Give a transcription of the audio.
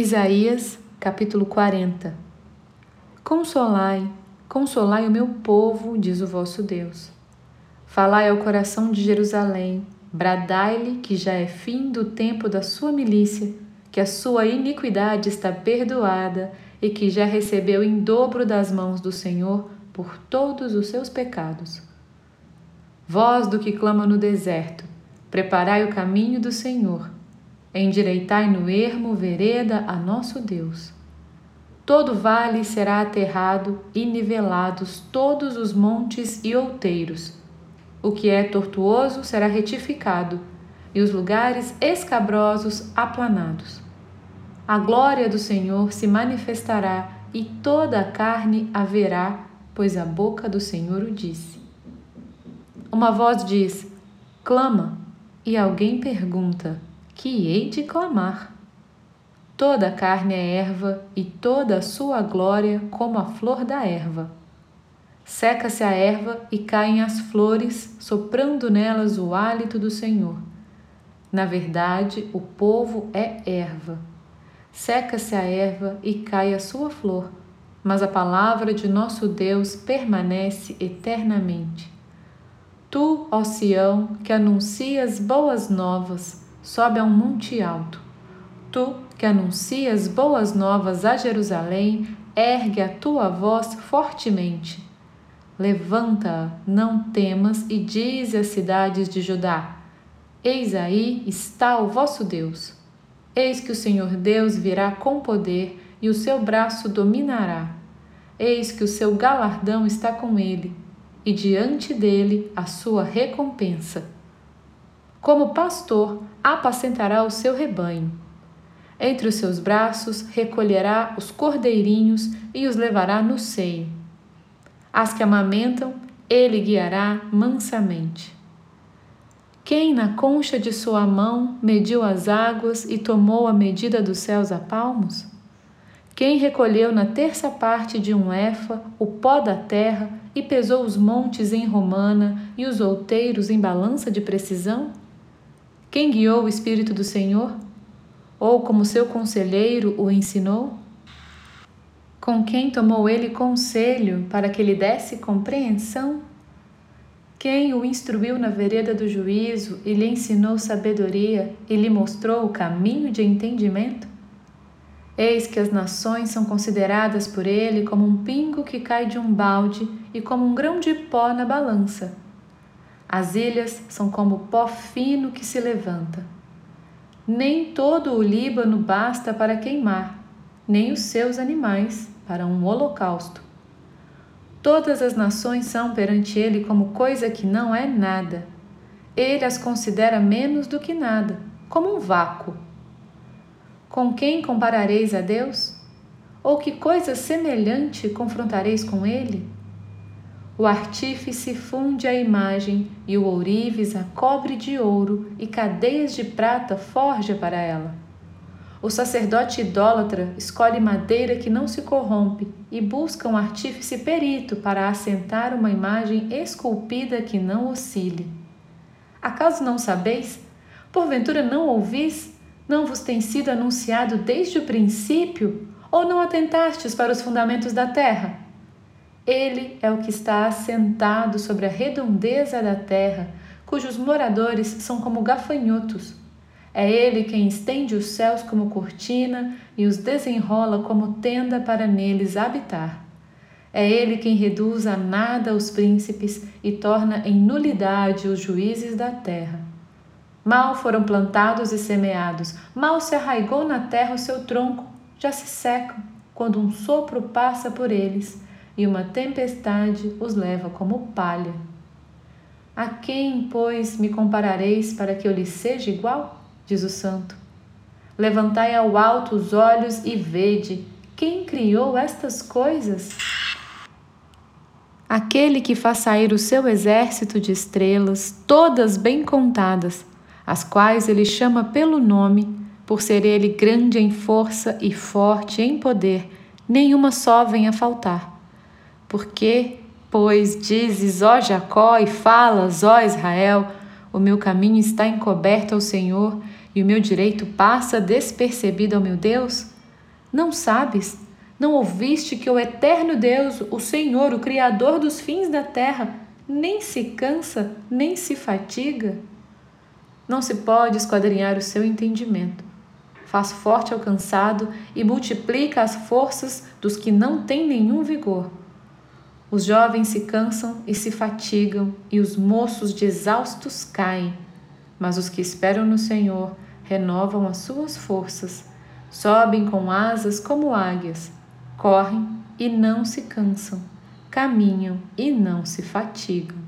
Isaías, capítulo 40 Consolai, consolai o meu povo, diz o vosso Deus. Falai ao coração de Jerusalém, bradai-lhe que já é fim do tempo da sua milícia, que a sua iniquidade está perdoada e que já recebeu em dobro das mãos do Senhor por todos os seus pecados. Voz do que clama no deserto, preparai o caminho do Senhor Endireitai no ermo vereda a nosso Deus. Todo vale será aterrado e nivelados todos os montes e outeiros. O que é tortuoso será retificado, e os lugares escabrosos aplanados. A glória do Senhor se manifestará, e toda a carne haverá, pois a boca do Senhor o disse. Uma voz diz: Clama, e alguém pergunta: que hei de clamar. Toda a carne é erva e toda a sua glória como a flor da erva. Seca-se a erva e caem as flores, soprando nelas o hálito do Senhor. Na verdade, o povo é erva. Seca-se a erva e cai a sua flor, mas a palavra de nosso Deus permanece eternamente. Tu, ó Sião, que anuncias boas novas, sobe a um monte alto. Tu, que anuncias boas novas a Jerusalém, ergue a tua voz fortemente. Levanta, não temas, e dize às cidades de Judá: Eis aí está o vosso Deus. Eis que o Senhor Deus virá com poder e o seu braço dominará. Eis que o seu galardão está com ele, e diante dele a sua recompensa. Como pastor, apacentará o seu rebanho. Entre os seus braços recolherá os cordeirinhos e os levará no seio. As que amamentam, ele guiará mansamente. Quem na concha de sua mão mediu as águas e tomou a medida dos céus a palmos? Quem recolheu na terça parte de um efa o pó da terra e pesou os montes em romana e os outeiros em balança de precisão? Quem guiou o Espírito do Senhor? Ou como seu conselheiro o ensinou? Com quem tomou ele conselho para que lhe desse compreensão? Quem o instruiu na vereda do juízo e lhe ensinou sabedoria e lhe mostrou o caminho de entendimento? Eis que as nações são consideradas por ele como um pingo que cai de um balde e como um grão de pó na balança. As ilhas são como pó fino que se levanta. Nem todo o Líbano basta para queimar, nem os seus animais para um holocausto. Todas as nações são perante ele como coisa que não é nada. Ele as considera menos do que nada, como um vácuo. Com quem comparareis a Deus? Ou que coisa semelhante confrontareis com ele? O artífice funde a imagem e o ourives a cobre de ouro e cadeias de prata forja para ela. O sacerdote idólatra escolhe madeira que não se corrompe e busca um artífice perito para assentar uma imagem esculpida que não oscile. Acaso não sabeis? Porventura não ouvis? Não vos tem sido anunciado desde o princípio? Ou não atentastes para os fundamentos da terra? Ele é o que está assentado sobre a redondeza da terra, cujos moradores são como gafanhotos. É Ele quem estende os céus como cortina e os desenrola como tenda para neles habitar. É Ele quem reduz a nada os príncipes e torna em nulidade os juízes da terra. Mal foram plantados e semeados, mal se arraigou na terra o seu tronco, já se secam quando um sopro passa por eles e uma tempestade os leva como palha. A quem, pois, me comparareis para que eu lhe seja igual? Diz o santo. Levantai ao alto os olhos e vede quem criou estas coisas. Aquele que faz sair o seu exército de estrelas, todas bem contadas, as quais ele chama pelo nome, por ser ele grande em força e forte em poder, nenhuma só vem a faltar. Porque, pois, dizes, ó Jacó, e falas, ó Israel, o meu caminho está encoberto ao Senhor e o meu direito passa despercebido ao meu Deus? Não sabes? Não ouviste que o eterno Deus, o Senhor, o Criador dos fins da terra, nem se cansa, nem se fatiga? Não se pode esquadrinhar o seu entendimento. Faz forte ao cansado e multiplica as forças dos que não têm nenhum vigor. Os jovens se cansam e se fatigam, e os moços de exaustos caem. Mas os que esperam no Senhor renovam as suas forças, sobem com asas como águias, correm e não se cansam, caminham e não se fatigam.